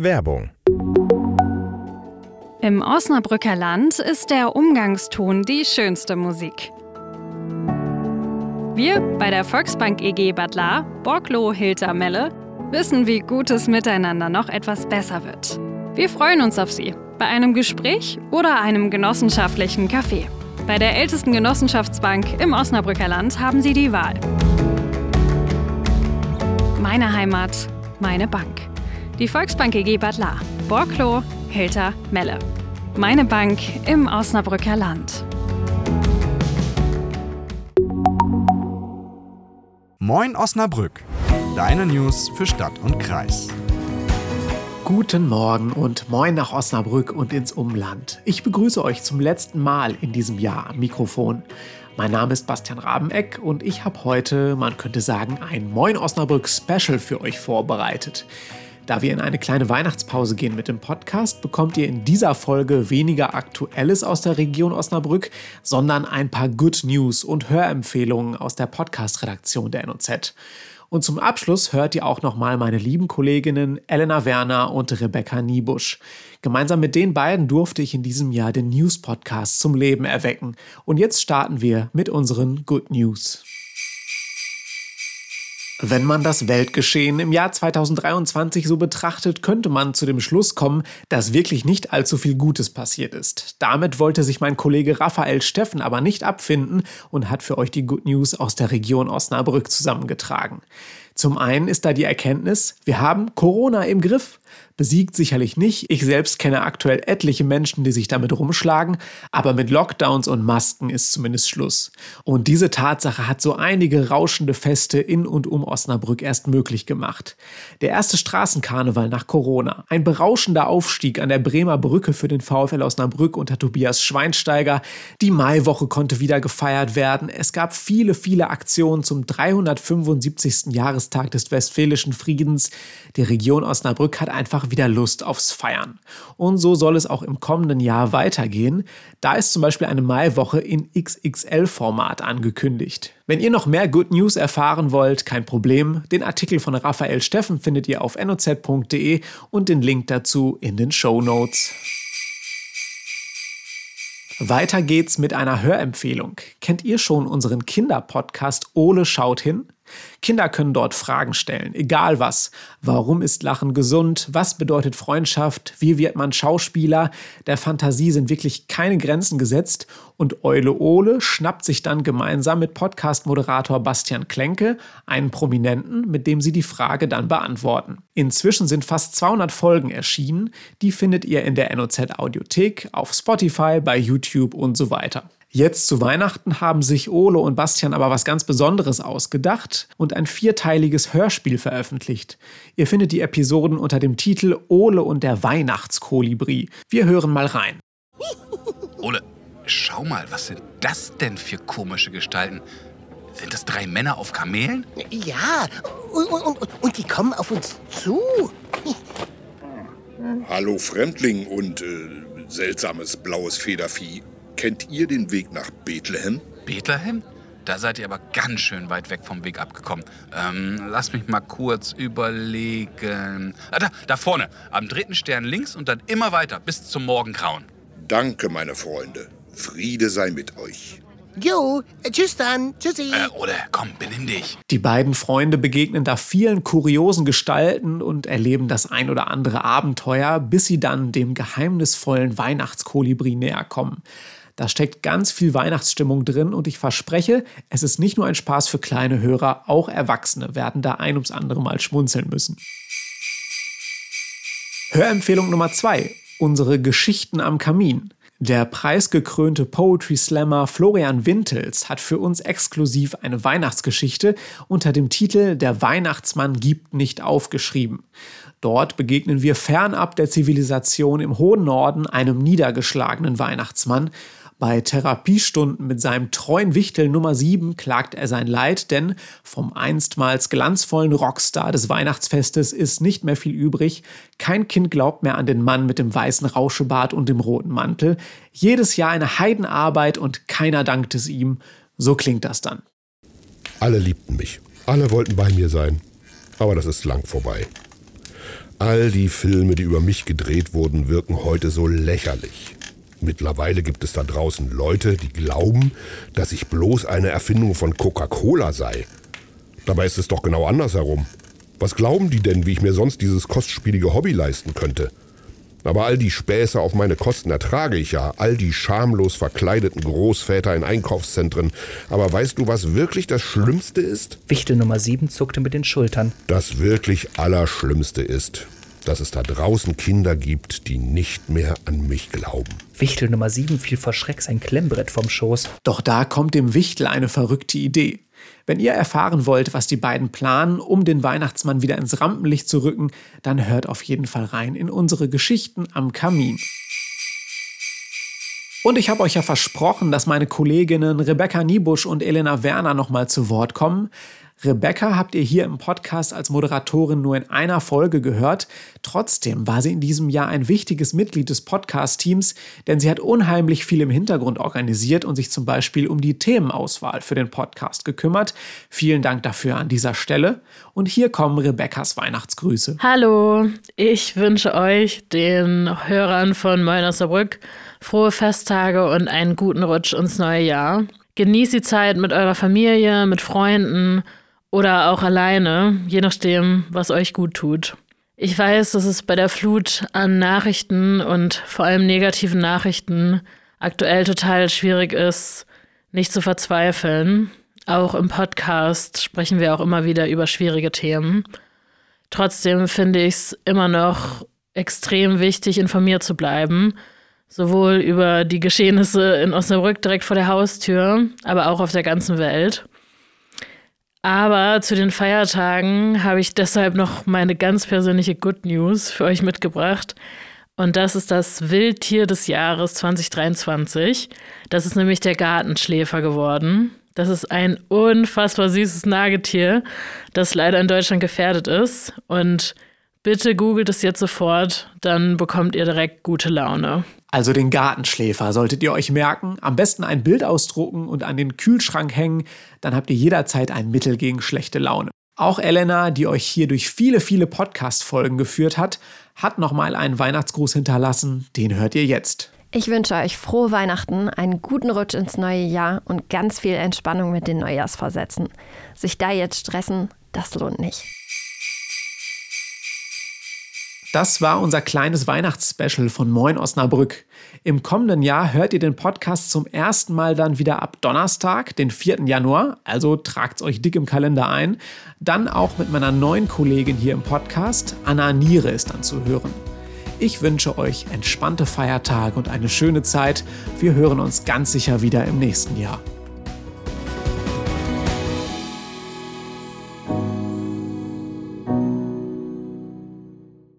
Werbung Im Osnabrücker Land ist der Umgangston die schönste Musik. Wir bei der Volksbank EG Bad La, Borglo Hilter Melle, wissen, wie gutes Miteinander noch etwas besser wird. Wir freuen uns auf Sie bei einem Gespräch oder einem genossenschaftlichen Kaffee. Bei der ältesten Genossenschaftsbank im Osnabrücker Land haben Sie die Wahl. Meine Heimat, meine Bank. Die Volksbank EG Bad La, Borklo, Hilter, Melle. Meine Bank im Osnabrücker Land. Moin Osnabrück, deine News für Stadt und Kreis. Guten Morgen und moin nach Osnabrück und ins Umland. Ich begrüße euch zum letzten Mal in diesem Jahr am Mikrofon. Mein Name ist Bastian Rabeneck und ich habe heute, man könnte sagen, ein Moin Osnabrück Special für euch vorbereitet. Da wir in eine kleine Weihnachtspause gehen mit dem Podcast, bekommt ihr in dieser Folge weniger Aktuelles aus der Region Osnabrück, sondern ein paar Good News und Hörempfehlungen aus der Podcast-Redaktion der NOZ. Und zum Abschluss hört ihr auch nochmal meine lieben Kolleginnen Elena Werner und Rebecca Niebusch. Gemeinsam mit den beiden durfte ich in diesem Jahr den News-Podcast zum Leben erwecken. Und jetzt starten wir mit unseren Good News. Wenn man das Weltgeschehen im Jahr 2023 so betrachtet, könnte man zu dem Schluss kommen, dass wirklich nicht allzu viel Gutes passiert ist. Damit wollte sich mein Kollege Raphael Steffen aber nicht abfinden und hat für euch die Good News aus der Region Osnabrück zusammengetragen. Zum einen ist da die Erkenntnis, wir haben Corona im Griff besiegt sicherlich nicht. Ich selbst kenne aktuell etliche Menschen, die sich damit rumschlagen, aber mit Lockdowns und Masken ist zumindest Schluss. Und diese Tatsache hat so einige rauschende Feste in und um Osnabrück erst möglich gemacht. Der erste Straßenkarneval nach Corona, ein berauschender Aufstieg an der Bremer Brücke für den VfL Osnabrück unter Tobias Schweinsteiger, die Maiwoche konnte wieder gefeiert werden, es gab viele, viele Aktionen zum 375. Jahrestag des Westfälischen Friedens. Die Region Osnabrück hat einfach wieder Lust aufs Feiern. Und so soll es auch im kommenden Jahr weitergehen. Da ist zum Beispiel eine Maiwoche in XXL-Format angekündigt. Wenn ihr noch mehr Good News erfahren wollt, kein Problem. Den Artikel von Raphael Steffen findet ihr auf noz.de und den Link dazu in den Show Notes. Weiter geht's mit einer Hörempfehlung. Kennt ihr schon unseren Kinderpodcast Ole schaut hin? Kinder können dort Fragen stellen, egal was. Warum ist Lachen gesund? Was bedeutet Freundschaft? Wie wird man Schauspieler? Der Fantasie sind wirklich keine Grenzen gesetzt und Eule Ole schnappt sich dann gemeinsam mit Podcast-Moderator Bastian Klenke einen Prominenten, mit dem sie die Frage dann beantworten. Inzwischen sind fast 200 Folgen erschienen. Die findet ihr in der NOZ Audiothek, auf Spotify, bei YouTube und so weiter. Jetzt zu Weihnachten haben sich Ole und Bastian aber was ganz Besonderes ausgedacht und ein vierteiliges Hörspiel veröffentlicht. Ihr findet die Episoden unter dem Titel Ole und der Weihnachtskolibri. Wir hören mal rein. Ole, schau mal, was sind das denn für komische Gestalten? Sind das drei Männer auf Kamelen? Ja, und, und, und, und die kommen auf uns zu. Hallo Fremdling und äh, seltsames blaues Federvieh. Kennt ihr den Weg nach Bethlehem? Bethlehem? Da seid ihr aber ganz schön weit weg vom Weg abgekommen. Ähm, lass mich mal kurz überlegen. Ah, da, da vorne, am dritten Stern links und dann immer weiter bis zum Morgengrauen. Danke, meine Freunde. Friede sei mit euch. Jo, tschüss dann. Tschüssi. Äh, Ole, komm, benimm dich. Die beiden Freunde begegnen da vielen kuriosen Gestalten und erleben das ein oder andere Abenteuer, bis sie dann dem geheimnisvollen Weihnachtskolibri näher kommen. Da steckt ganz viel Weihnachtsstimmung drin und ich verspreche, es ist nicht nur ein Spaß für kleine Hörer, auch Erwachsene werden da ein ums andere Mal schmunzeln müssen. Hörempfehlung Nummer zwei: Unsere Geschichten am Kamin. Der preisgekrönte Poetry Slammer Florian Wintels hat für uns exklusiv eine Weihnachtsgeschichte unter dem Titel Der Weihnachtsmann gibt nicht aufgeschrieben. Dort begegnen wir fernab der Zivilisation im hohen Norden einem niedergeschlagenen Weihnachtsmann, bei Therapiestunden mit seinem treuen Wichtel Nummer 7 klagt er sein Leid, denn vom einstmals glanzvollen Rockstar des Weihnachtsfestes ist nicht mehr viel übrig. Kein Kind glaubt mehr an den Mann mit dem weißen Rauschebart und dem roten Mantel. Jedes Jahr eine Heidenarbeit und keiner dankt es ihm. So klingt das dann. Alle liebten mich. Alle wollten bei mir sein. Aber das ist lang vorbei. All die Filme, die über mich gedreht wurden, wirken heute so lächerlich. Mittlerweile gibt es da draußen Leute, die glauben, dass ich bloß eine Erfindung von Coca-Cola sei. Dabei ist es doch genau andersherum. Was glauben die denn, wie ich mir sonst dieses kostspielige Hobby leisten könnte? Aber all die Späße auf meine Kosten ertrage ich ja, all die schamlos verkleideten Großväter in Einkaufszentren. Aber weißt du, was wirklich das Schlimmste ist? Wichtel Nummer 7 zuckte mit den Schultern. Das wirklich Allerschlimmste ist, dass es da draußen Kinder gibt, die nicht mehr an mich glauben. Wichtel Nummer 7 fiel vor Schreck sein Klemmbrett vom Schoß. Doch da kommt dem Wichtel eine verrückte Idee. Wenn ihr erfahren wollt, was die beiden planen, um den Weihnachtsmann wieder ins Rampenlicht zu rücken, dann hört auf jeden Fall rein in unsere Geschichten am Kamin. Und ich habe euch ja versprochen, dass meine Kolleginnen Rebecca Niebusch und Elena Werner nochmal zu Wort kommen. Rebecca habt ihr hier im Podcast als Moderatorin nur in einer Folge gehört. Trotzdem war sie in diesem Jahr ein wichtiges Mitglied des Podcast-Teams, denn sie hat unheimlich viel im Hintergrund organisiert und sich zum Beispiel um die Themenauswahl für den Podcast gekümmert. Vielen Dank dafür an dieser Stelle. Und hier kommen Rebeccas Weihnachtsgrüße. Hallo, ich wünsche euch, den Hörern von Moin Saarbrück, frohe Festtage und einen guten Rutsch ins neue Jahr. Genießt die Zeit mit eurer Familie, mit Freunden oder auch alleine, je nachdem, was euch gut tut. Ich weiß, dass es bei der Flut an Nachrichten und vor allem negativen Nachrichten aktuell total schwierig ist, nicht zu verzweifeln. Auch im Podcast sprechen wir auch immer wieder über schwierige Themen. Trotzdem finde ich es immer noch extrem wichtig, informiert zu bleiben. Sowohl über die Geschehnisse in Osnabrück direkt vor der Haustür, aber auch auf der ganzen Welt. Aber zu den Feiertagen habe ich deshalb noch meine ganz persönliche Good News für euch mitgebracht. Und das ist das Wildtier des Jahres 2023. Das ist nämlich der Gartenschläfer geworden. Das ist ein unfassbar süßes Nagetier, das leider in Deutschland gefährdet ist. Und bitte googelt es jetzt sofort, dann bekommt ihr direkt gute Laune. Also den Gartenschläfer solltet ihr euch merken. Am besten ein Bild ausdrucken und an den Kühlschrank hängen. Dann habt ihr jederzeit ein Mittel gegen schlechte Laune. Auch Elena, die euch hier durch viele, viele Podcast-Folgen geführt hat, hat nochmal einen Weihnachtsgruß hinterlassen. Den hört ihr jetzt. Ich wünsche euch frohe Weihnachten, einen guten Rutsch ins neue Jahr und ganz viel Entspannung mit den Neujahrsvorsätzen. Sich da jetzt stressen, das lohnt nicht. Das war unser kleines Weihnachtsspecial von Moin Osnabrück. Im kommenden Jahr hört ihr den Podcast zum ersten Mal dann wieder ab Donnerstag, den 4. Januar. Also tragt es euch dick im Kalender ein. Dann auch mit meiner neuen Kollegin hier im Podcast. Anna Niere ist dann zu hören. Ich wünsche euch entspannte Feiertage und eine schöne Zeit. Wir hören uns ganz sicher wieder im nächsten Jahr.